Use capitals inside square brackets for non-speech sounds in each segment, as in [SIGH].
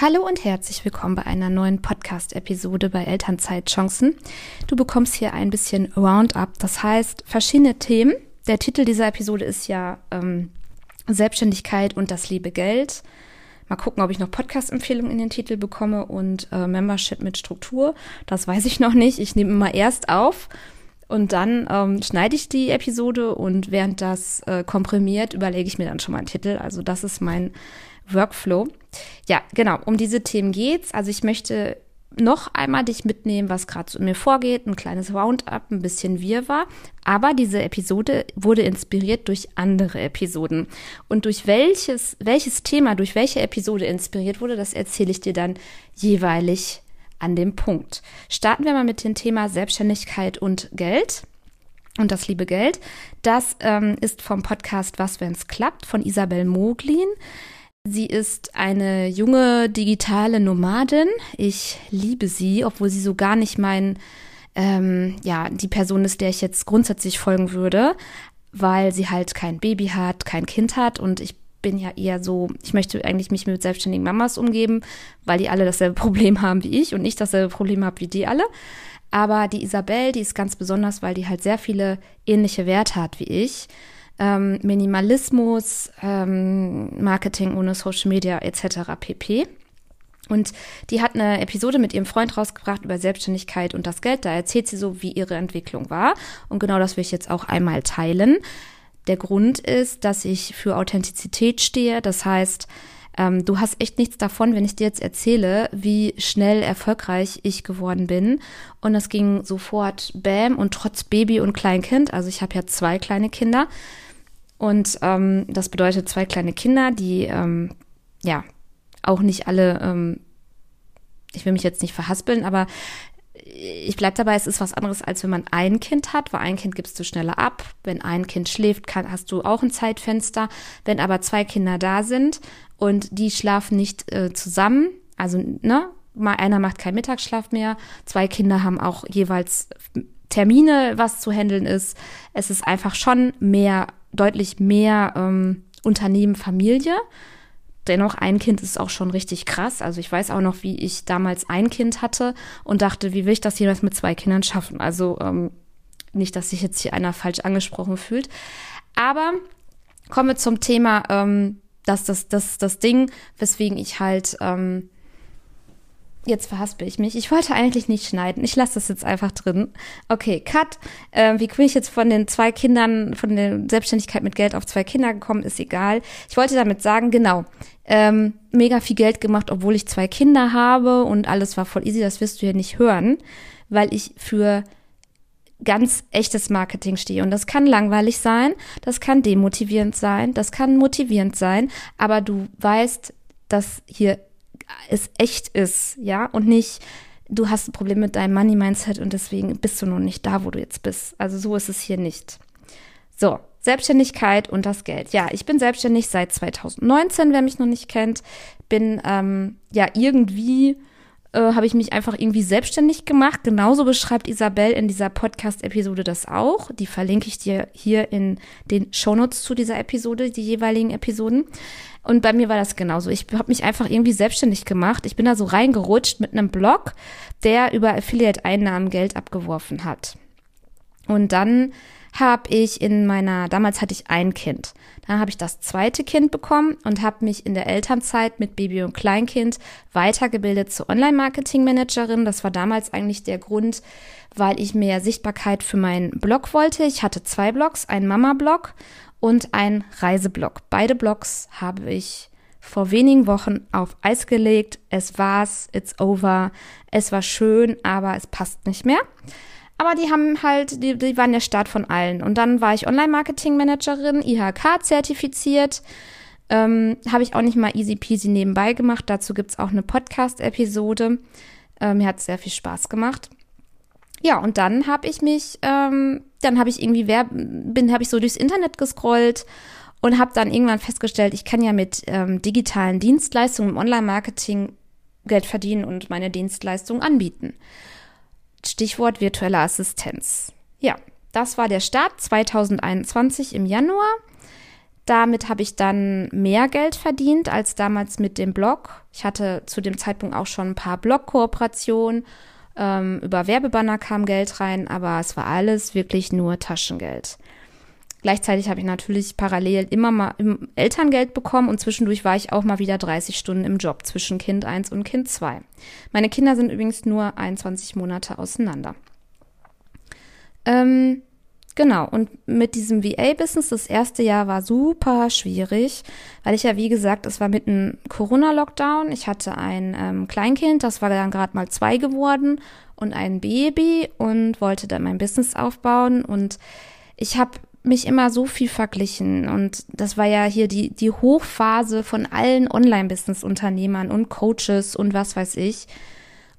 Hallo und herzlich willkommen bei einer neuen Podcast-Episode bei Elternzeitchancen. Du bekommst hier ein bisschen Roundup, das heißt verschiedene Themen. Der Titel dieser Episode ist ja ähm, Selbstständigkeit und das liebe Geld. Mal gucken, ob ich noch Podcast-Empfehlungen in den Titel bekomme und äh, Membership mit Struktur. Das weiß ich noch nicht. Ich nehme immer erst auf und dann ähm, schneide ich die Episode und während das äh, komprimiert, überlege ich mir dann schon mal einen Titel. Also das ist mein Workflow. Ja, genau, um diese Themen geht's. Also ich möchte noch einmal dich mitnehmen, was gerade so in mir vorgeht, ein kleines Roundup, ein bisschen Wirrwarr. Aber diese Episode wurde inspiriert durch andere Episoden. Und durch welches, welches Thema, durch welche Episode inspiriert wurde, das erzähle ich dir dann jeweilig an dem Punkt. Starten wir mal mit dem Thema Selbstständigkeit und Geld. Und das liebe Geld. Das ähm, ist vom Podcast Was, wenn's klappt von Isabel Moglin. Sie ist eine junge digitale Nomadin. Ich liebe sie, obwohl sie so gar nicht mein, ähm, ja, die Person ist, der ich jetzt grundsätzlich folgen würde, weil sie halt kein Baby hat, kein Kind hat und ich bin ja eher so, ich möchte eigentlich mich mit selbstständigen Mamas umgeben, weil die alle dasselbe [LAUGHS] Problem haben wie ich und ich dasselbe Problem habe wie die alle. Aber die Isabel, die ist ganz besonders, weil die halt sehr viele ähnliche Werte hat wie ich ähm, Minimalismus, ähm, Marketing ohne Social Media etc. pp. Und die hat eine Episode mit ihrem Freund rausgebracht über Selbstständigkeit und das Geld. Da erzählt sie so, wie ihre Entwicklung war. Und genau das will ich jetzt auch einmal teilen. Der Grund ist, dass ich für Authentizität stehe. Das heißt, ähm, du hast echt nichts davon, wenn ich dir jetzt erzähle, wie schnell erfolgreich ich geworden bin. Und das ging sofort bam und trotz Baby und Kleinkind. Also ich habe ja zwei kleine Kinder. Und ähm, das bedeutet zwei kleine Kinder, die ähm, ja auch nicht alle, ähm, ich will mich jetzt nicht verhaspeln, aber ich bleibe dabei, es ist was anderes, als wenn man ein Kind hat, weil ein Kind gibst du schneller ab. Wenn ein Kind schläft, kann, hast du auch ein Zeitfenster. Wenn aber zwei Kinder da sind und die schlafen nicht äh, zusammen, also ne, mal einer macht keinen Mittagsschlaf mehr, zwei Kinder haben auch jeweils Termine, was zu handeln ist. Es ist einfach schon mehr deutlich mehr ähm, Unternehmen Familie. Dennoch, ein Kind ist auch schon richtig krass. Also ich weiß auch noch, wie ich damals ein Kind hatte und dachte, wie will ich das jeweils mit zwei Kindern schaffen? Also ähm, nicht, dass sich jetzt hier einer falsch angesprochen fühlt. Aber kommen wir zum Thema, ähm, dass das, das, das Ding, weswegen ich halt ähm, Jetzt verhaspel ich mich. Ich wollte eigentlich nicht schneiden. Ich lasse das jetzt einfach drin. Okay, Cut. Äh, wie ich jetzt von den zwei Kindern, von der Selbstständigkeit mit Geld auf zwei Kinder gekommen, ist egal. Ich wollte damit sagen, genau, ähm, mega viel Geld gemacht, obwohl ich zwei Kinder habe und alles war voll easy. Das wirst du ja nicht hören, weil ich für ganz echtes Marketing stehe. Und das kann langweilig sein, das kann demotivierend sein, das kann motivierend sein, aber du weißt, dass hier es echt ist, ja, und nicht, du hast ein Problem mit deinem Money-Mindset und deswegen bist du noch nicht da, wo du jetzt bist. Also so ist es hier nicht. So, Selbstständigkeit und das Geld. Ja, ich bin selbstständig seit 2019, wer mich noch nicht kennt. Bin ähm, ja irgendwie äh, habe ich mich einfach irgendwie selbstständig gemacht. Genauso beschreibt Isabel in dieser Podcast-Episode das auch. Die verlinke ich dir hier in den Shownotes zu dieser Episode, die jeweiligen Episoden. Und bei mir war das genauso. Ich habe mich einfach irgendwie selbstständig gemacht. Ich bin da so reingerutscht mit einem Blog, der über Affiliate-Einnahmen Geld abgeworfen hat. Und dann habe ich in meiner, damals hatte ich ein Kind. Dann habe ich das zweite Kind bekommen und habe mich in der Elternzeit mit Baby und Kleinkind weitergebildet zur Online-Marketing-Managerin. Das war damals eigentlich der Grund, weil ich mehr Sichtbarkeit für meinen Blog wollte. Ich hatte zwei Blogs, einen Mama-Blog und einen Reiseblog. Beide Blogs habe ich vor wenigen Wochen auf Eis gelegt. Es war's, it's over. Es war schön, aber es passt nicht mehr. Aber die haben halt, die, die waren der Start von allen. Und dann war ich Online-Marketing-Managerin, IHK zertifiziert. Ähm, Habe ich auch nicht mal easy peasy nebenbei gemacht. Dazu gibt's auch eine Podcast-Episode. Ähm, mir hat sehr viel Spaß gemacht. Ja, und dann habe ich mich, ähm, dann habe ich irgendwie, wer, bin, habe ich so durchs Internet gescrollt und habe dann irgendwann festgestellt, ich kann ja mit ähm, digitalen Dienstleistungen im Online-Marketing Geld verdienen und meine Dienstleistungen anbieten. Stichwort virtuelle Assistenz. Ja, das war der Start 2021 im Januar. Damit habe ich dann mehr Geld verdient als damals mit dem Blog. Ich hatte zu dem Zeitpunkt auch schon ein paar Blog-Kooperationen. Ähm, über Werbebanner kam Geld rein, aber es war alles wirklich nur Taschengeld. Gleichzeitig habe ich natürlich parallel immer mal im Elterngeld bekommen und zwischendurch war ich auch mal wieder 30 Stunden im Job zwischen Kind 1 und Kind 2. Meine Kinder sind übrigens nur 21 Monate auseinander. Ähm, Genau, und mit diesem VA-Business, das erste Jahr war super schwierig, weil ich ja, wie gesagt, es war mit einem Corona-Lockdown. Ich hatte ein ähm, Kleinkind, das war dann gerade mal zwei geworden und ein Baby und wollte dann mein Business aufbauen. Und ich habe mich immer so viel verglichen. Und das war ja hier die, die Hochphase von allen Online-Business-Unternehmern und Coaches und was weiß ich.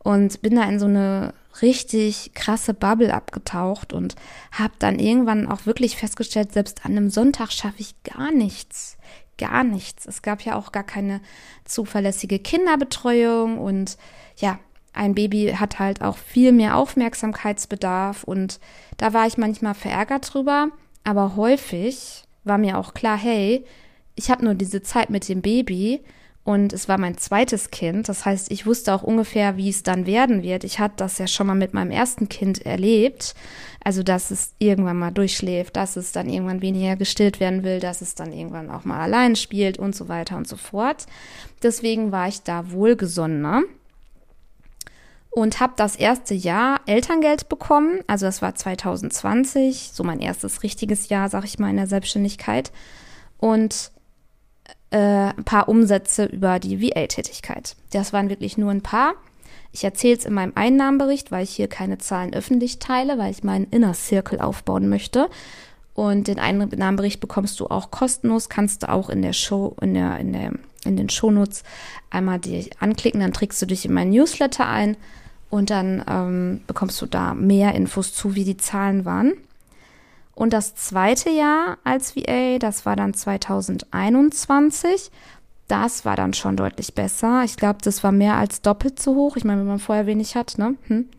Und bin da in so eine richtig krasse Bubble abgetaucht und habe dann irgendwann auch wirklich festgestellt, selbst an einem Sonntag schaffe ich gar nichts. Gar nichts. Es gab ja auch gar keine zuverlässige Kinderbetreuung und ja, ein Baby hat halt auch viel mehr Aufmerksamkeitsbedarf und da war ich manchmal verärgert drüber, aber häufig war mir auch klar, hey, ich habe nur diese Zeit mit dem Baby und es war mein zweites Kind. Das heißt, ich wusste auch ungefähr, wie es dann werden wird. Ich hatte das ja schon mal mit meinem ersten Kind erlebt. Also, dass es irgendwann mal durchschläft, dass es dann irgendwann weniger gestillt werden will, dass es dann irgendwann auch mal allein spielt und so weiter und so fort. Deswegen war ich da wohlgesonnener und habe das erste Jahr Elterngeld bekommen. Also das war 2020, so mein erstes richtiges Jahr, sag ich mal, in der Selbstständigkeit. Und äh, ein paar Umsätze über die VA-Tätigkeit. Das waren wirklich nur ein paar. Ich erzähle es in meinem Einnahmenbericht, weil ich hier keine Zahlen öffentlich teile, weil ich meinen Inner Circle aufbauen möchte. Und den Einnahmenbericht bekommst du auch kostenlos, kannst du auch in der Show, in der, in der, in den Shownotes einmal die anklicken, dann trägst du dich in mein Newsletter ein und dann ähm, bekommst du da mehr Infos zu, wie die Zahlen waren. Und das zweite Jahr als VA, das war dann 2021. Das war dann schon deutlich besser. Ich glaube, das war mehr als doppelt so hoch. Ich meine, wenn man vorher wenig hat, ne? Hm.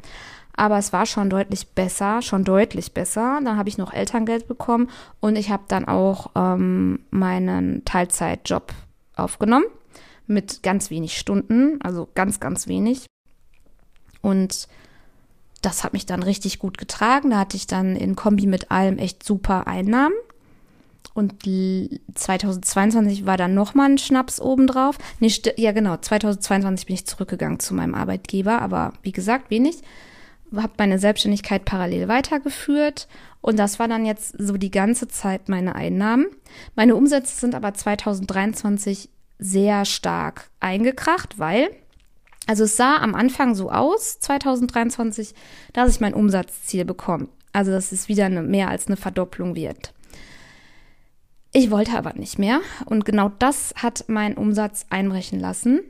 Aber es war schon deutlich besser, schon deutlich besser. Dann habe ich noch Elterngeld bekommen und ich habe dann auch ähm, meinen Teilzeitjob aufgenommen mit ganz wenig Stunden, also ganz, ganz wenig. Und das hat mich dann richtig gut getragen. Da hatte ich dann in Kombi mit allem echt super Einnahmen. Und 2022 war dann nochmal ein Schnaps obendrauf. Nee, ja genau, 2022 bin ich zurückgegangen zu meinem Arbeitgeber, aber wie gesagt, wenig. Habe meine Selbstständigkeit parallel weitergeführt und das war dann jetzt so die ganze Zeit meine Einnahmen. Meine Umsätze sind aber 2023 sehr stark eingekracht, weil also es sah am Anfang so aus, 2023, dass ich mein Umsatzziel bekomme. Also dass es wieder eine, mehr als eine Verdopplung wird. Ich wollte aber nicht mehr und genau das hat meinen Umsatz einbrechen lassen,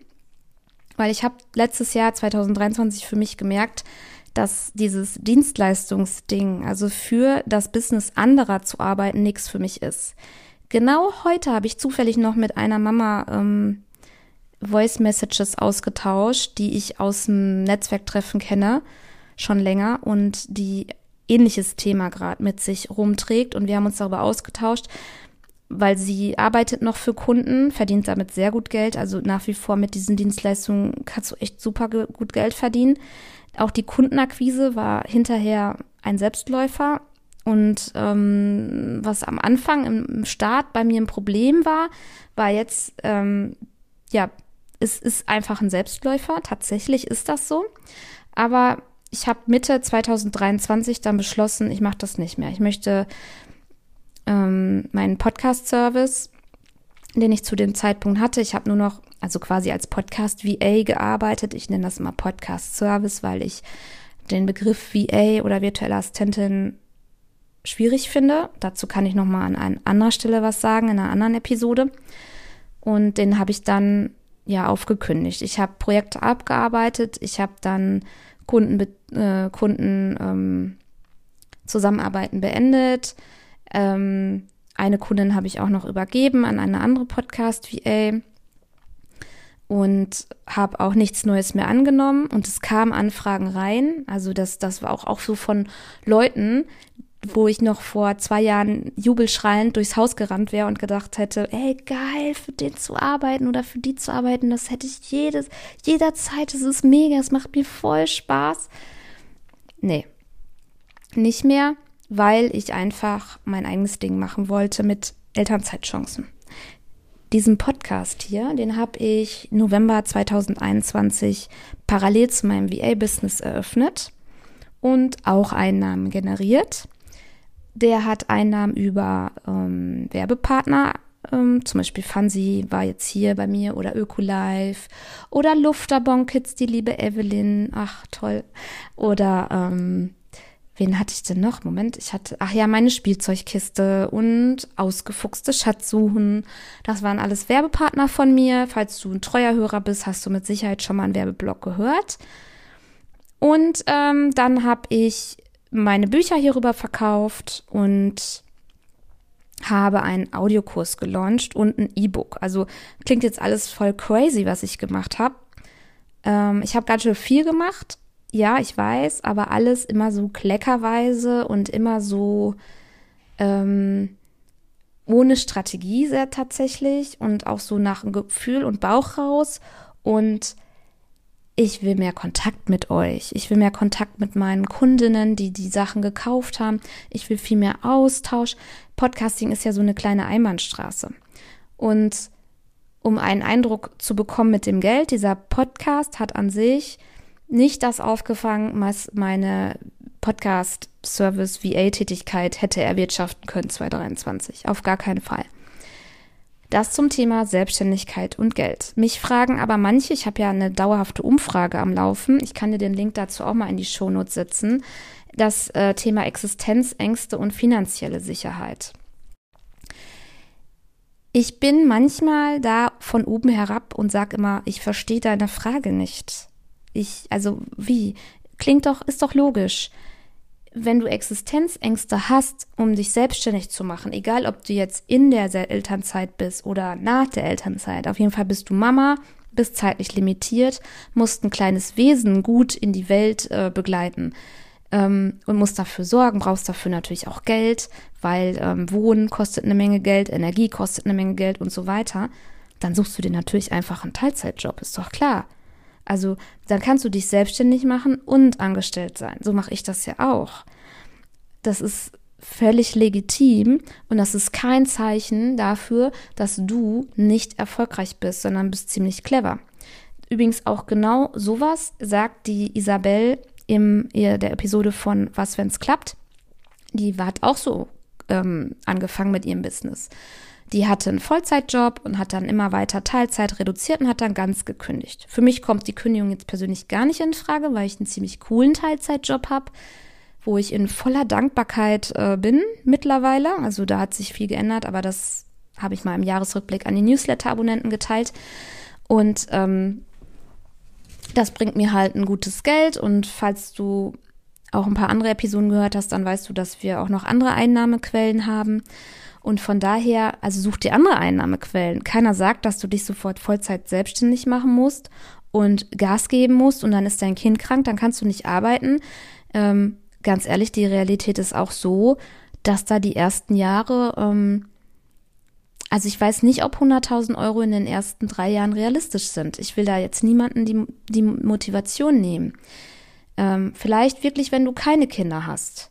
weil ich habe letztes Jahr 2023 für mich gemerkt, dass dieses Dienstleistungsding, also für das Business anderer zu arbeiten, nichts für mich ist. Genau heute habe ich zufällig noch mit einer Mama ähm, Voice Messages ausgetauscht, die ich aus dem Netzwerktreffen kenne, schon länger und die ähnliches Thema gerade mit sich rumträgt. Und wir haben uns darüber ausgetauscht, weil sie arbeitet noch für Kunden, verdient damit sehr gut Geld. Also nach wie vor mit diesen Dienstleistungen kannst du echt super gut Geld verdienen. Auch die Kundenakquise war hinterher ein Selbstläufer. Und ähm, was am Anfang im Start bei mir ein Problem war, war jetzt ähm, ja es ist einfach ein Selbstläufer. Tatsächlich ist das so. Aber ich habe Mitte 2023 dann beschlossen, ich mache das nicht mehr. Ich möchte ähm, meinen Podcast-Service, den ich zu dem Zeitpunkt hatte, ich habe nur noch, also quasi als Podcast-VA gearbeitet. Ich nenne das immer Podcast-Service, weil ich den Begriff VA oder virtuelle Assistentin schwierig finde. Dazu kann ich nochmal an, an anderer Stelle was sagen, in einer anderen Episode. Und den habe ich dann ja aufgekündigt. Ich habe Projekte abgearbeitet, ich habe dann Kunden, äh, Kunden ähm, Zusammenarbeiten beendet. Ähm, eine Kundin habe ich auch noch übergeben an eine andere Podcast-VA und habe auch nichts Neues mehr angenommen und es kamen Anfragen rein. Also das, das war auch, auch so von Leuten, wo ich noch vor zwei Jahren jubelschreiend durchs Haus gerannt wäre und gedacht hätte, ey, geil, für den zu arbeiten oder für die zu arbeiten, das hätte ich jedes, jederzeit, das ist mega, es macht mir voll Spaß. Nee, nicht mehr, weil ich einfach mein eigenes Ding machen wollte mit Elternzeitchancen. Diesen Podcast hier, den habe ich November 2021 parallel zu meinem VA-Business eröffnet und auch Einnahmen generiert. Der hat Einnahmen über ähm, Werbepartner, ähm, zum Beispiel Fansi war jetzt hier bei mir oder Ökolife oder Lufterbon Kids, die liebe Evelyn, ach toll. Oder ähm, wen hatte ich denn noch? Moment, ich hatte, ach ja, meine Spielzeugkiste und ausgefuchste Schatzsuchen. Das waren alles Werbepartner von mir. Falls du ein treuer Hörer bist, hast du mit Sicherheit schon mal einen Werbeblock gehört. Und ähm, dann habe ich meine Bücher hierüber verkauft und habe einen Audiokurs gelauncht und ein E-Book. Also klingt jetzt alles voll crazy, was ich gemacht habe. Ähm, ich habe ganz schön viel gemacht, ja, ich weiß, aber alles immer so kleckerweise und immer so ähm, ohne Strategie sehr tatsächlich und auch so nach Gefühl und Bauch raus. Und ich will mehr Kontakt mit euch. Ich will mehr Kontakt mit meinen Kundinnen, die die Sachen gekauft haben. Ich will viel mehr Austausch. Podcasting ist ja so eine kleine Einbahnstraße. Und um einen Eindruck zu bekommen mit dem Geld, dieser Podcast hat an sich nicht das aufgefangen, was meine Podcast-Service VA-Tätigkeit hätte erwirtschaften können 2023. Auf gar keinen Fall. Das zum Thema Selbstständigkeit und Geld. Mich fragen aber manche, ich habe ja eine dauerhafte Umfrage am Laufen, ich kann dir den Link dazu auch mal in die Shownotes setzen, das äh, Thema Existenzängste und finanzielle Sicherheit. Ich bin manchmal da von oben herab und sage immer, ich verstehe deine Frage nicht. Ich, also wie? Klingt doch, ist doch logisch. Wenn du Existenzängste hast, um dich selbstständig zu machen, egal ob du jetzt in der Elternzeit bist oder nach der Elternzeit, auf jeden Fall bist du Mama, bist zeitlich limitiert, musst ein kleines Wesen gut in die Welt äh, begleiten ähm, und musst dafür sorgen, brauchst dafür natürlich auch Geld, weil ähm, Wohnen kostet eine Menge Geld, Energie kostet eine Menge Geld und so weiter, dann suchst du dir natürlich einfach einen Teilzeitjob, ist doch klar. Also dann kannst du dich selbstständig machen und angestellt sein. So mache ich das ja auch. Das ist völlig legitim und das ist kein Zeichen dafür, dass du nicht erfolgreich bist, sondern bist ziemlich clever. Übrigens auch genau sowas sagt die Isabel in der Episode von Was, wenn's klappt. Die hat auch so ähm, angefangen mit ihrem Business. Die hatte einen Vollzeitjob und hat dann immer weiter Teilzeit reduziert und hat dann ganz gekündigt. Für mich kommt die Kündigung jetzt persönlich gar nicht in Frage, weil ich einen ziemlich coolen Teilzeitjob habe, wo ich in voller Dankbarkeit äh, bin mittlerweile. Also da hat sich viel geändert, aber das habe ich mal im Jahresrückblick an die Newsletter-Abonnenten geteilt. Und ähm, das bringt mir halt ein gutes Geld. Und falls du auch ein paar andere Episoden gehört hast, dann weißt du, dass wir auch noch andere Einnahmequellen haben. Und von daher, also such dir andere Einnahmequellen. Keiner sagt, dass du dich sofort Vollzeit selbstständig machen musst und Gas geben musst und dann ist dein Kind krank, dann kannst du nicht arbeiten. Ähm, ganz ehrlich, die Realität ist auch so, dass da die ersten Jahre, ähm, also ich weiß nicht, ob 100.000 Euro in den ersten drei Jahren realistisch sind. Ich will da jetzt niemanden die, die Motivation nehmen. Ähm, vielleicht wirklich, wenn du keine Kinder hast.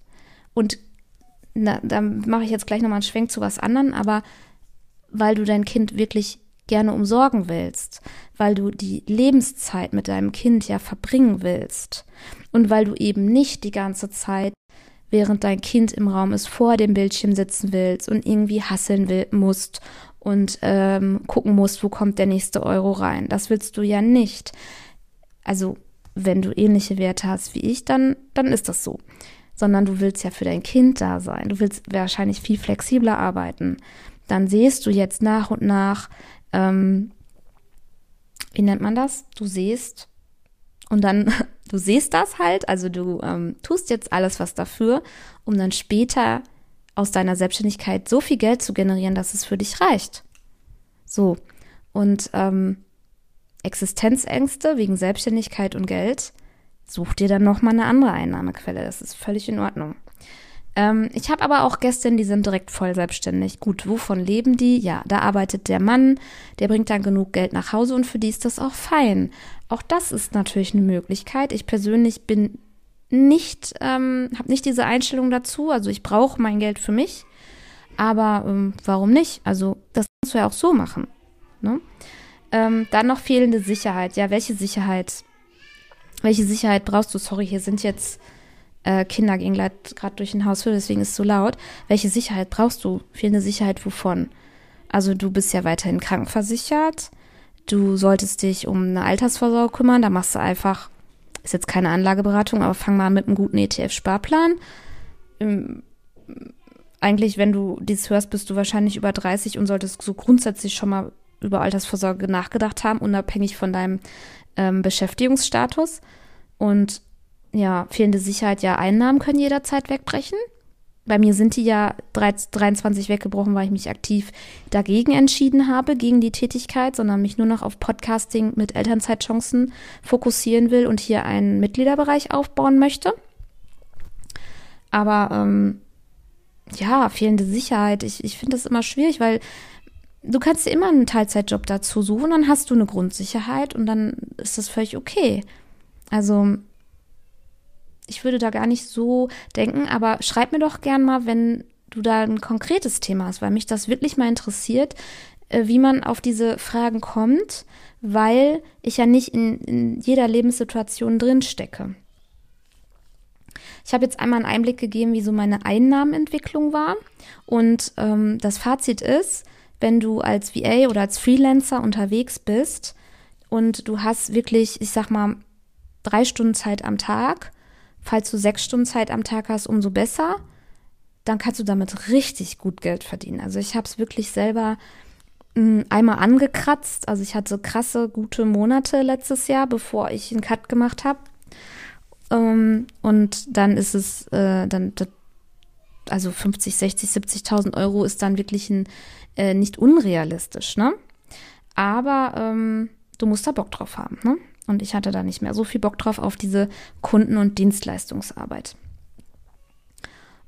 Und na, da mache ich jetzt gleich nochmal einen Schwenk zu was anderem, aber weil du dein Kind wirklich gerne umsorgen willst, weil du die Lebenszeit mit deinem Kind ja verbringen willst und weil du eben nicht die ganze Zeit, während dein Kind im Raum ist, vor dem Bildschirm sitzen willst und irgendwie hasseln will, musst und ähm, gucken musst, wo kommt der nächste Euro rein. Das willst du ja nicht. Also, wenn du ähnliche Werte hast wie ich, dann, dann ist das so sondern du willst ja für dein Kind da sein. Du willst wahrscheinlich viel flexibler arbeiten. Dann siehst du jetzt nach und nach, ähm, wie nennt man das? Du siehst und dann, [LAUGHS] du siehst das halt, also du ähm, tust jetzt alles was dafür, um dann später aus deiner Selbstständigkeit so viel Geld zu generieren, dass es für dich reicht. So. Und ähm, Existenzängste wegen Selbstständigkeit und Geld such dir dann nochmal eine andere Einnahmequelle. Das ist völlig in Ordnung. Ähm, ich habe aber auch Gästinnen, die sind direkt voll selbstständig. Gut, wovon leben die? Ja, da arbeitet der Mann, der bringt dann genug Geld nach Hause und für die ist das auch fein. Auch das ist natürlich eine Möglichkeit. Ich persönlich bin nicht, ähm, habe nicht diese Einstellung dazu. Also ich brauche mein Geld für mich. Aber ähm, warum nicht? Also das kannst du ja auch so machen. Ne? Ähm, dann noch fehlende Sicherheit. Ja, welche Sicherheit? Welche Sicherheit brauchst du? Sorry, hier sind jetzt äh, Kinder gehen gerade durch den Hausflur, deswegen ist es so laut. Welche Sicherheit brauchst du? Fehlende Sicherheit wovon? Also du bist ja weiterhin krankenversichert. Du solltest dich um eine Altersvorsorge kümmern. Da machst du einfach, ist jetzt keine Anlageberatung, aber fang mal mit einem guten ETF-Sparplan. Ähm, eigentlich, wenn du dies hörst, bist du wahrscheinlich über 30 und solltest so grundsätzlich schon mal über Altersvorsorge nachgedacht haben, unabhängig von deinem ähm, Beschäftigungsstatus. Und ja, fehlende Sicherheit, ja, Einnahmen können jederzeit wegbrechen. Bei mir sind die ja 23 weggebrochen, weil ich mich aktiv dagegen entschieden habe, gegen die Tätigkeit, sondern mich nur noch auf Podcasting mit Elternzeitchancen fokussieren will und hier einen Mitgliederbereich aufbauen möchte. Aber ähm, ja, fehlende Sicherheit, ich, ich finde das immer schwierig, weil du kannst dir immer einen Teilzeitjob dazu suchen, dann hast du eine Grundsicherheit und dann ist das völlig okay. Also ich würde da gar nicht so denken, aber schreib mir doch gern mal, wenn du da ein konkretes Thema hast, weil mich das wirklich mal interessiert, äh, wie man auf diese Fragen kommt, weil ich ja nicht in, in jeder Lebenssituation drin stecke. Ich habe jetzt einmal einen Einblick gegeben, wie so meine Einnahmenentwicklung war. Und ähm, das Fazit ist, wenn du als VA oder als Freelancer unterwegs bist und du hast wirklich, ich sag mal, drei Stunden Zeit am Tag Falls du sechs Stunden Zeit am Tag hast, umso besser. Dann kannst du damit richtig gut Geld verdienen. Also ich habe es wirklich selber hm, einmal angekratzt. Also ich hatte krasse, gute Monate letztes Jahr, bevor ich einen Cut gemacht habe. Ähm, und dann ist es, äh, dann, also 50, 60, 70.000 Euro ist dann wirklich ein, äh, nicht unrealistisch, ne? Aber ähm, du musst da Bock drauf haben, ne? Und ich hatte da nicht mehr so viel Bock drauf auf diese Kunden- und Dienstleistungsarbeit.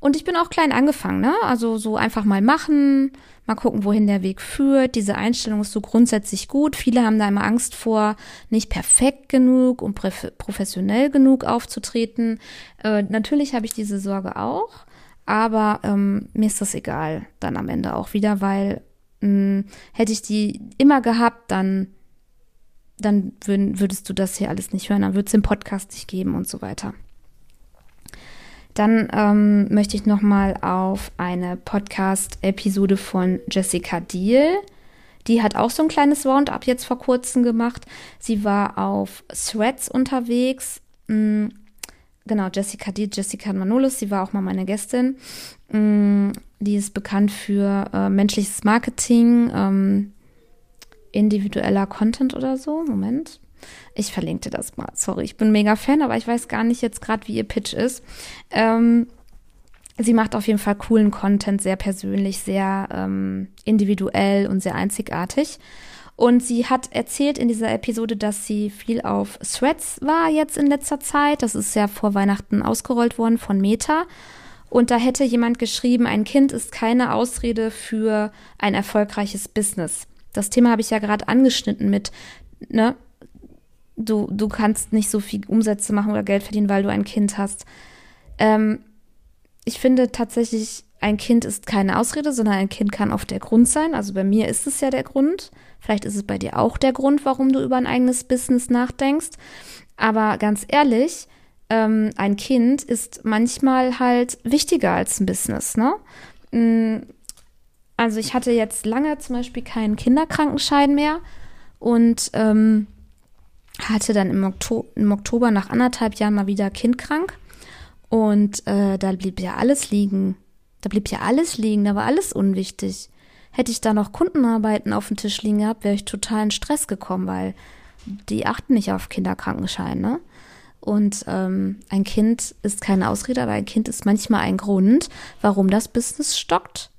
Und ich bin auch klein angefangen, ne? Also so einfach mal machen, mal gucken, wohin der Weg führt. Diese Einstellung ist so grundsätzlich gut. Viele haben da immer Angst vor, nicht perfekt genug und professionell genug aufzutreten. Äh, natürlich habe ich diese Sorge auch, aber ähm, mir ist das egal dann am Ende auch wieder, weil mh, hm, hätte ich die immer gehabt, dann dann würd, würdest du das hier alles nicht hören, dann würde es den Podcast nicht geben und so weiter. Dann ähm, möchte ich nochmal auf eine Podcast-Episode von Jessica Deal. Die hat auch so ein kleines Roundup jetzt vor kurzem gemacht. Sie war auf Threads unterwegs. Mhm, genau, Jessica Deal, Jessica Manolus, sie war auch mal meine Gästin. Mhm, die ist bekannt für äh, menschliches Marketing, ähm, individueller Content oder so. Moment. Ich verlinke dir das mal. Sorry, ich bin mega Fan, aber ich weiß gar nicht jetzt gerade, wie ihr Pitch ist. Ähm, sie macht auf jeden Fall coolen Content, sehr persönlich, sehr ähm, individuell und sehr einzigartig. Und sie hat erzählt in dieser Episode, dass sie viel auf Threads war jetzt in letzter Zeit. Das ist ja vor Weihnachten ausgerollt worden von Meta. Und da hätte jemand geschrieben, ein Kind ist keine Ausrede für ein erfolgreiches Business. Das Thema habe ich ja gerade angeschnitten mit, ne, du, du kannst nicht so viel Umsätze machen oder Geld verdienen, weil du ein Kind hast. Ähm, ich finde tatsächlich, ein Kind ist keine Ausrede, sondern ein Kind kann oft der Grund sein. Also bei mir ist es ja der Grund. Vielleicht ist es bei dir auch der Grund, warum du über ein eigenes Business nachdenkst. Aber ganz ehrlich, ähm, ein Kind ist manchmal halt wichtiger als ein Business, ne? Mm, also ich hatte jetzt lange zum Beispiel keinen Kinderkrankenschein mehr und ähm, hatte dann im, Okto im Oktober nach anderthalb Jahren mal wieder Kind krank. Und äh, da blieb ja alles liegen. Da blieb ja alles liegen, da war alles unwichtig. Hätte ich da noch Kundenarbeiten auf dem Tisch liegen gehabt, wäre ich total in Stress gekommen, weil die achten nicht auf Kinderkrankenschein, ne? Und ähm, ein Kind ist keine Ausrede, aber ein Kind ist manchmal ein Grund, warum das Business stockt.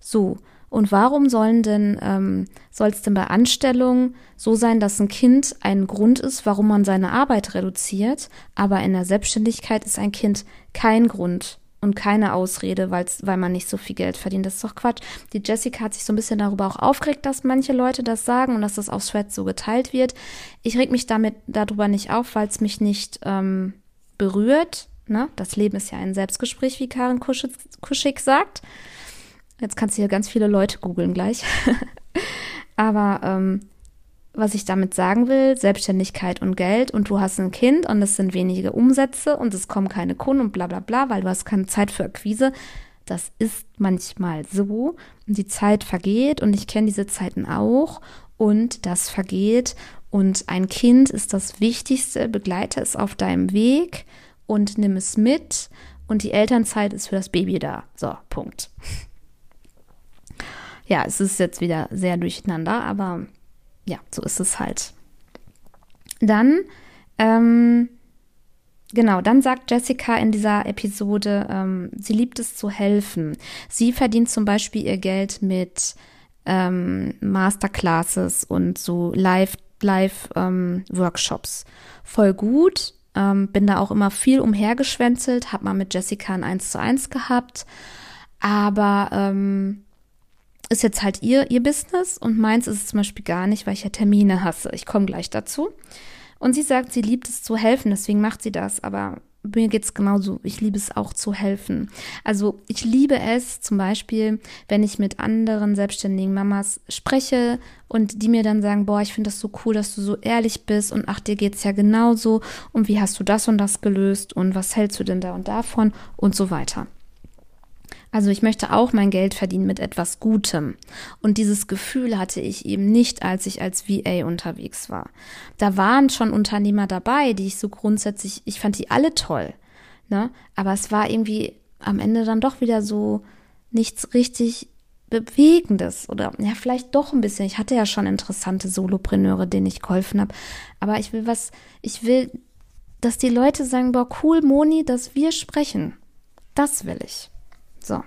So, und warum sollen denn, ähm, soll es denn bei Anstellungen so sein, dass ein Kind ein Grund ist, warum man seine Arbeit reduziert, aber in der Selbstständigkeit ist ein Kind kein Grund, und keine Ausrede, weil's, weil man nicht so viel Geld verdient. Das ist doch Quatsch. Die Jessica hat sich so ein bisschen darüber auch aufgeregt, dass manche Leute das sagen und dass das auf Thread so geteilt wird. Ich reg mich damit darüber nicht auf, weil es mich nicht ähm, berührt. Ne? Das Leben ist ja ein Selbstgespräch, wie Karin Kuschig sagt. Jetzt kannst du hier ganz viele Leute googeln gleich. [LAUGHS] Aber ähm, was ich damit sagen will, Selbstständigkeit und Geld und du hast ein Kind und es sind wenige Umsätze und es kommen keine Kunden und bla bla bla, weil du hast keine Zeit für Akquise. Das ist manchmal so und die Zeit vergeht und ich kenne diese Zeiten auch und das vergeht und ein Kind ist das Wichtigste, begleite es auf deinem Weg und nimm es mit und die Elternzeit ist für das Baby da. So, Punkt. [LAUGHS] Ja, es ist jetzt wieder sehr durcheinander, aber ja, so ist es halt. Dann, ähm, genau, dann sagt Jessica in dieser Episode, ähm, sie liebt es zu helfen. Sie verdient zum Beispiel ihr Geld mit ähm, Masterclasses und so Live, Live ähm, Workshops. Voll gut. Ähm, bin da auch immer viel umhergeschwänzelt, hab mal mit Jessica ein 1 zu 1 gehabt. Aber ähm, ist jetzt halt ihr, ihr Business und meins ist es zum Beispiel gar nicht, weil ich ja Termine hasse. Ich komme gleich dazu. Und sie sagt, sie liebt es zu helfen, deswegen macht sie das. Aber mir geht's genauso. Ich liebe es auch zu helfen. Also ich liebe es zum Beispiel, wenn ich mit anderen selbstständigen Mamas spreche und die mir dann sagen, boah, ich finde das so cool, dass du so ehrlich bist und ach, dir geht's ja genauso und wie hast du das und das gelöst und was hältst du denn da und davon und so weiter. Also ich möchte auch mein Geld verdienen mit etwas Gutem. Und dieses Gefühl hatte ich eben nicht, als ich als VA unterwegs war. Da waren schon Unternehmer dabei, die ich so grundsätzlich, ich fand die alle toll. Ne? Aber es war irgendwie am Ende dann doch wieder so nichts richtig Bewegendes oder ja, vielleicht doch ein bisschen. Ich hatte ja schon interessante Solopreneure, denen ich geholfen habe. Aber ich will was, ich will, dass die Leute sagen, boah, cool, Moni, dass wir sprechen. Das will ich. So.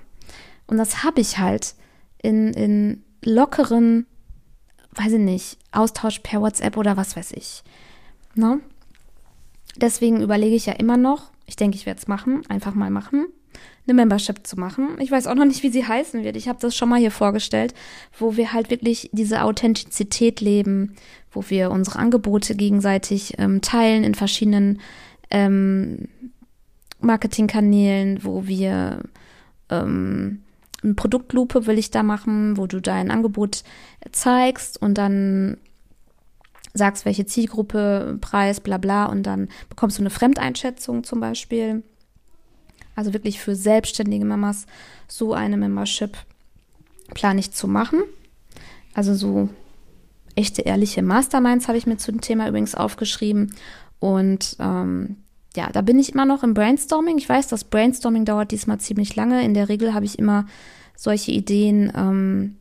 Und das habe ich halt in, in lockeren, weiß ich nicht, Austausch per WhatsApp oder was weiß ich. Ne? Deswegen überlege ich ja immer noch, ich denke, ich werde es machen, einfach mal machen, eine Membership zu machen. Ich weiß auch noch nicht, wie sie heißen wird. Ich habe das schon mal hier vorgestellt, wo wir halt wirklich diese Authentizität leben, wo wir unsere Angebote gegenseitig ähm, teilen in verschiedenen ähm, Marketingkanälen, wo wir ähm, eine Produktlupe will ich da machen, wo du dein Angebot zeigst und dann sagst, welche Zielgruppe, Preis, bla bla und dann bekommst du eine Fremdeinschätzung zum Beispiel. Also wirklich für selbstständige Mamas so eine Membership plane ich zu machen. Also so echte, ehrliche Masterminds habe ich mir zu dem Thema übrigens aufgeschrieben. Und ähm, ja, da bin ich immer noch im Brainstorming. Ich weiß, das Brainstorming dauert diesmal ziemlich lange. In der Regel habe ich immer solche Ideen, ähm,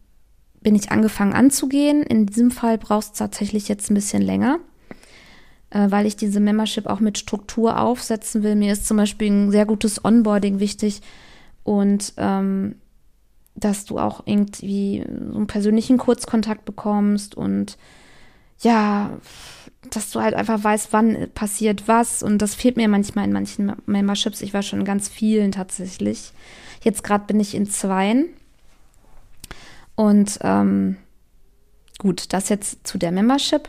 bin ich angefangen anzugehen. In diesem Fall braucht es tatsächlich jetzt ein bisschen länger, äh, weil ich diese Membership auch mit Struktur aufsetzen will. Mir ist zum Beispiel ein sehr gutes Onboarding wichtig und ähm, dass du auch irgendwie so einen persönlichen Kurzkontakt bekommst und ja, dass du halt einfach weißt, wann passiert was. Und das fehlt mir manchmal in manchen Memberships. Ich war schon in ganz vielen tatsächlich. Jetzt gerade bin ich in zweien. Und ähm, gut, das jetzt zu der Membership.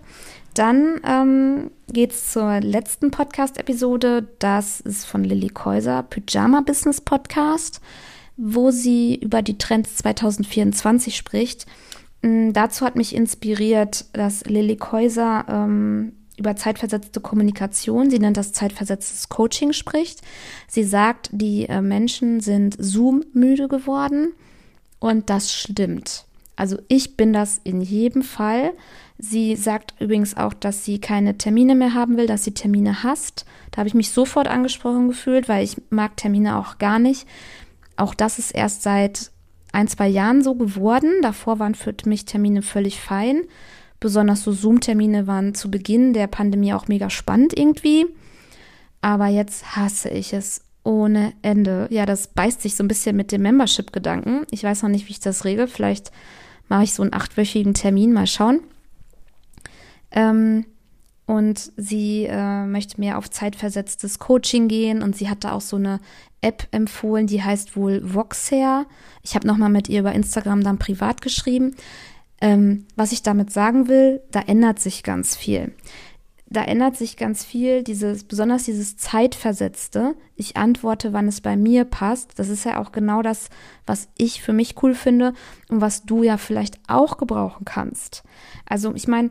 Dann ähm, geht es zur letzten Podcast-Episode. Das ist von Lilly Käuser, Pyjama Business Podcast, wo sie über die Trends 2024 spricht. Mm, dazu hat mich inspiriert, dass Lilly Käuser ähm, über zeitversetzte Kommunikation, sie nennt das zeitversetztes Coaching, spricht. Sie sagt, die äh, Menschen sind Zoom-müde geworden und das stimmt. Also ich bin das in jedem Fall. Sie sagt übrigens auch, dass sie keine Termine mehr haben will, dass sie Termine hasst. Da habe ich mich sofort angesprochen gefühlt, weil ich mag Termine auch gar nicht. Auch das ist erst seit ein, zwei Jahren so geworden. Davor waren für mich Termine völlig fein. Besonders so Zoom-Termine waren zu Beginn der Pandemie auch mega spannend irgendwie. Aber jetzt hasse ich es ohne Ende. Ja, das beißt sich so ein bisschen mit dem Membership-Gedanken. Ich weiß noch nicht, wie ich das regel. Vielleicht mache ich so einen achtwöchigen Termin. Mal schauen. Ähm, und sie äh, möchte mehr auf zeitversetztes Coaching gehen und sie hat da auch so eine App empfohlen, die heißt wohl Voxer. Ich habe nochmal mit ihr über Instagram dann privat geschrieben. Ähm, was ich damit sagen will, da ändert sich ganz viel. Da ändert sich ganz viel, dieses, besonders dieses Zeitversetzte. Ich antworte, wann es bei mir passt. Das ist ja auch genau das, was ich für mich cool finde und was du ja vielleicht auch gebrauchen kannst. Also, ich meine,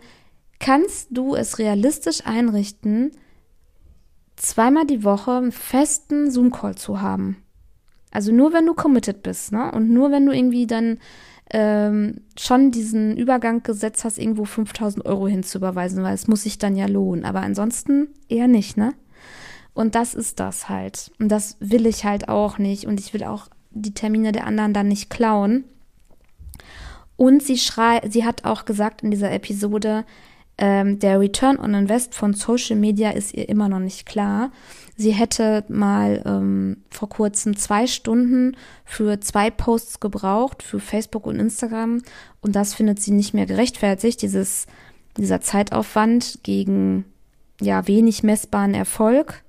kannst du es realistisch einrichten, zweimal die Woche einen festen Zoom-Call zu haben. Also nur wenn du committed bist, ne? Und nur wenn du irgendwie dann ähm, schon diesen Übergang gesetzt hast, irgendwo 5000 Euro hinzuüberweisen, weil es muss sich dann ja lohnen. Aber ansonsten eher nicht, ne? Und das ist das halt. Und das will ich halt auch nicht. Und ich will auch die Termine der anderen dann nicht klauen. Und sie schrei sie hat auch gesagt in dieser Episode, ähm, der Return on Invest von Social Media ist ihr immer noch nicht klar. Sie hätte mal ähm, vor kurzem zwei Stunden für zwei Posts gebraucht, für Facebook und Instagram. Und das findet sie nicht mehr gerechtfertigt, dieses, dieser Zeitaufwand gegen ja wenig messbaren Erfolg.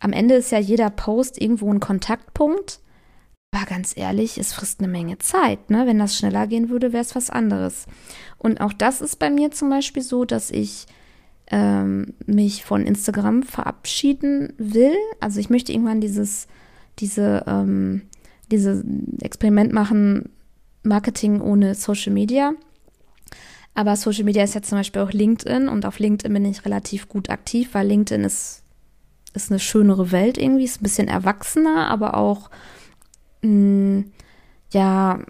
Am Ende ist ja jeder Post irgendwo ein Kontaktpunkt. Aber ganz ehrlich, es frisst eine Menge Zeit. Ne? Wenn das schneller gehen würde, wäre es was anderes. Und auch das ist bei mir zum Beispiel so, dass ich ähm, mich von Instagram verabschieden will. Also ich möchte irgendwann dieses, diese, ähm, diese Experiment machen, Marketing ohne Social Media. Aber Social Media ist ja zum Beispiel auch LinkedIn und auf LinkedIn bin ich relativ gut aktiv, weil LinkedIn ist, ist eine schönere Welt irgendwie, ist ein bisschen erwachsener, aber auch mh, mm, ja,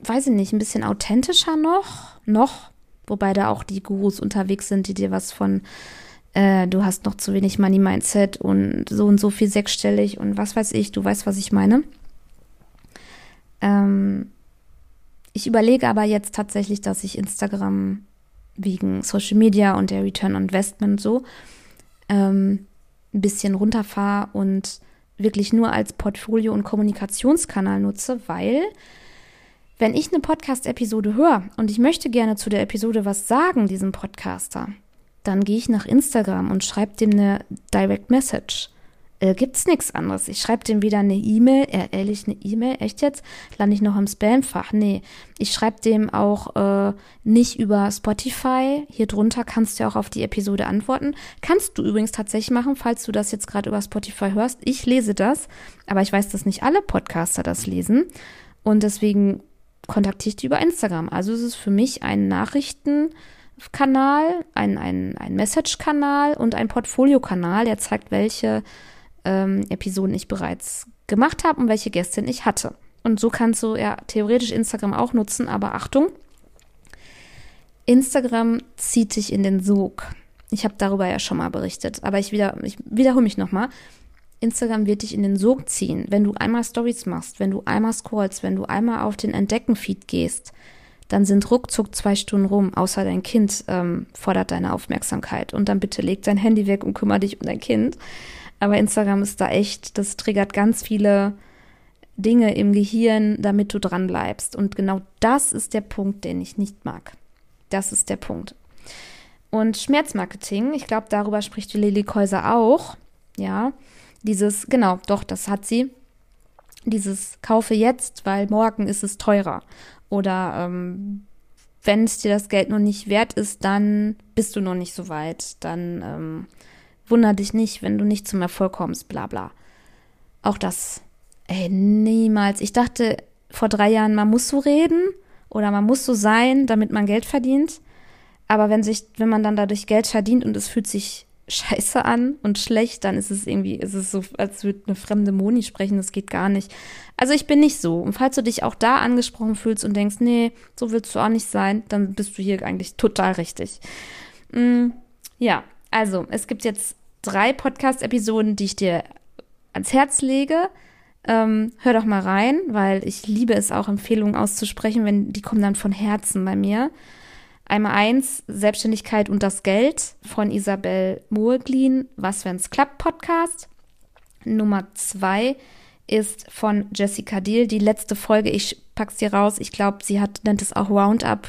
weiß ich nicht, ein bisschen authentischer noch, noch, wobei da auch die Gurus unterwegs sind, die dir was von, äh, du hast noch zu wenig Money Mindset und so und so viel sechsstellig und was weiß ich, du weißt, was ich meine. Ähm, ich überlege aber jetzt tatsächlich, dass ich Instagram wegen Social Media und der Return on Investment so ähm, ein bisschen runterfahre und wirklich nur als Portfolio- und Kommunikationskanal nutze, weil wenn ich eine Podcast-Episode höre und ich möchte gerne zu der Episode was sagen, diesem Podcaster, dann gehe ich nach Instagram und schreibe dem eine Direct Message. Äh, gibt's nichts anderes. Ich schreibe dem wieder eine E-Mail, äh, ehrlich eine E-Mail, echt jetzt? Lande ich noch im Spamfach? Nee. Ich schreibe dem auch äh, nicht über Spotify. Hier drunter kannst du ja auch auf die Episode antworten. Kannst du übrigens tatsächlich machen, falls du das jetzt gerade über Spotify hörst. Ich lese das, aber ich weiß, dass nicht alle Podcaster das lesen. Und deswegen kontaktiere ich die über Instagram. Also es ist für mich ein Nachrichtenkanal, ein, ein, ein Message-Kanal und ein Portfolio-Kanal, der zeigt, welche ähm, Episoden ich bereits gemacht habe und welche Gästin ich hatte. Und so kannst du ja theoretisch Instagram auch nutzen, aber Achtung, Instagram zieht dich in den Sog. Ich habe darüber ja schon mal berichtet, aber ich, wieder, ich wiederhole mich nochmal. Instagram wird dich in den Sog ziehen, wenn du einmal Stories machst, wenn du einmal scrollst, wenn du einmal auf den Entdecken-Feed gehst, dann sind ruckzuck zwei Stunden rum, außer dein Kind ähm, fordert deine Aufmerksamkeit. Und dann bitte leg dein Handy weg und kümmere dich um dein Kind. Aber Instagram ist da echt, das triggert ganz viele Dinge im Gehirn, damit du dran bleibst. Und genau das ist der Punkt, den ich nicht mag. Das ist der Punkt. Und Schmerzmarketing, ich glaube, darüber spricht die Lili Käuser auch. Ja, dieses, genau, doch, das hat sie. Dieses kaufe jetzt, weil morgen ist es teurer. Oder ähm, wenn es dir das Geld noch nicht wert ist, dann bist du noch nicht so weit. Dann ähm, wunder dich nicht, wenn du nicht zum Erfolg kommst, bla bla. Auch das, ey, niemals. Ich dachte vor drei Jahren, man muss so reden oder man muss so sein, damit man Geld verdient. Aber wenn sich, wenn man dann dadurch Geld verdient und es fühlt sich scheiße an und schlecht, dann ist es irgendwie, ist es so, als würde eine fremde Moni sprechen, das geht gar nicht. Also ich bin nicht so. Und falls du dich auch da angesprochen fühlst und denkst, nee, so willst du auch nicht sein, dann bist du hier eigentlich total richtig. Mm, ja, also es gibt jetzt drei Podcast-Episoden, die ich dir ans Herz lege. Ähm, hör doch mal rein, weil ich liebe es auch, Empfehlungen auszusprechen, wenn die kommen dann von Herzen bei mir. Einmal eins, Selbstständigkeit und das Geld von Isabel Mohlglin, Was wenn's klappt Podcast. Nummer zwei ist von Jessica Deal, die letzte Folge, ich pack's dir raus, ich glaube, sie hat, nennt es auch Roundup,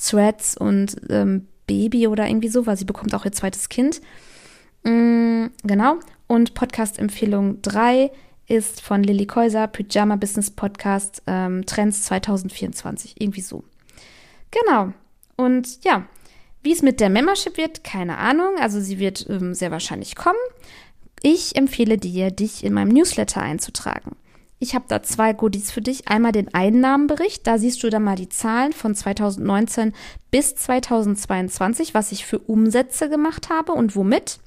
Threads und ähm, Baby oder irgendwie so, weil sie bekommt auch ihr zweites Kind. Mm, genau. Und Podcast-Empfehlung 3 ist von Lilly Käuser, Pyjama Business Podcast, ähm, Trends 2024. Irgendwie so. Genau. Und ja, wie es mit der Membership wird, keine Ahnung. Also sie wird ähm, sehr wahrscheinlich kommen. Ich empfehle dir, dich in meinem Newsletter einzutragen. Ich habe da zwei Goodies für dich. Einmal den Einnahmenbericht, da siehst du dann mal die Zahlen von 2019 bis 2022, was ich für Umsätze gemacht habe und womit.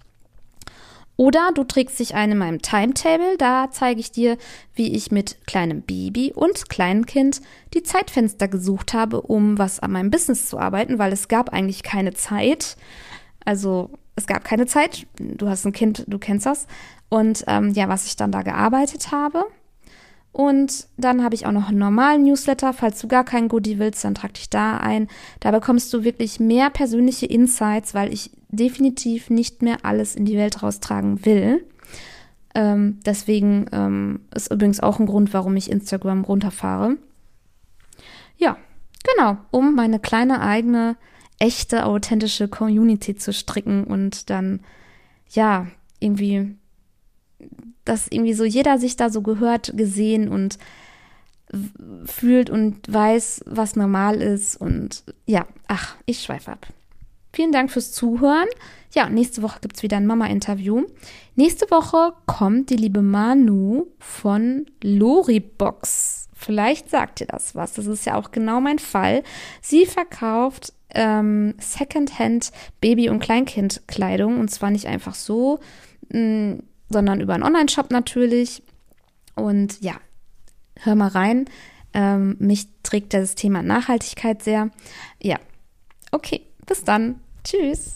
Oder du trägst dich ein in meinem Timetable, da zeige ich dir, wie ich mit kleinem Baby und Kleinkind die Zeitfenster gesucht habe, um was an meinem Business zu arbeiten, weil es gab eigentlich keine Zeit. Also es gab keine Zeit. Du hast ein Kind, du kennst das. Und ähm, ja, was ich dann da gearbeitet habe. Und dann habe ich auch noch einen normalen Newsletter. Falls du gar keinen Goodie willst, dann trag dich da ein. Da bekommst du wirklich mehr persönliche Insights, weil ich definitiv nicht mehr alles in die Welt raustragen will. Ähm, deswegen ähm, ist übrigens auch ein Grund, warum ich Instagram runterfahre. Ja, genau, um meine kleine eigene, echte, authentische Community zu stricken und dann, ja, irgendwie dass irgendwie so jeder sich da so gehört, gesehen und fühlt und weiß, was normal ist. Und ja, ach, ich schweife ab. Vielen Dank fürs Zuhören. Ja, nächste Woche gibt es wieder ein Mama-Interview. Nächste Woche kommt die liebe Manu von Loribox. Vielleicht sagt ihr das was. Das ist ja auch genau mein Fall. Sie verkauft ähm, Secondhand Baby- und Kleinkindkleidung und zwar nicht einfach so, mh, mm, sondern über einen Online-Shop natürlich. Und ja, hör mal rein. Ähm, mich trägt das Thema Nachhaltigkeit sehr. Ja, okay, bis dann. Tschüss.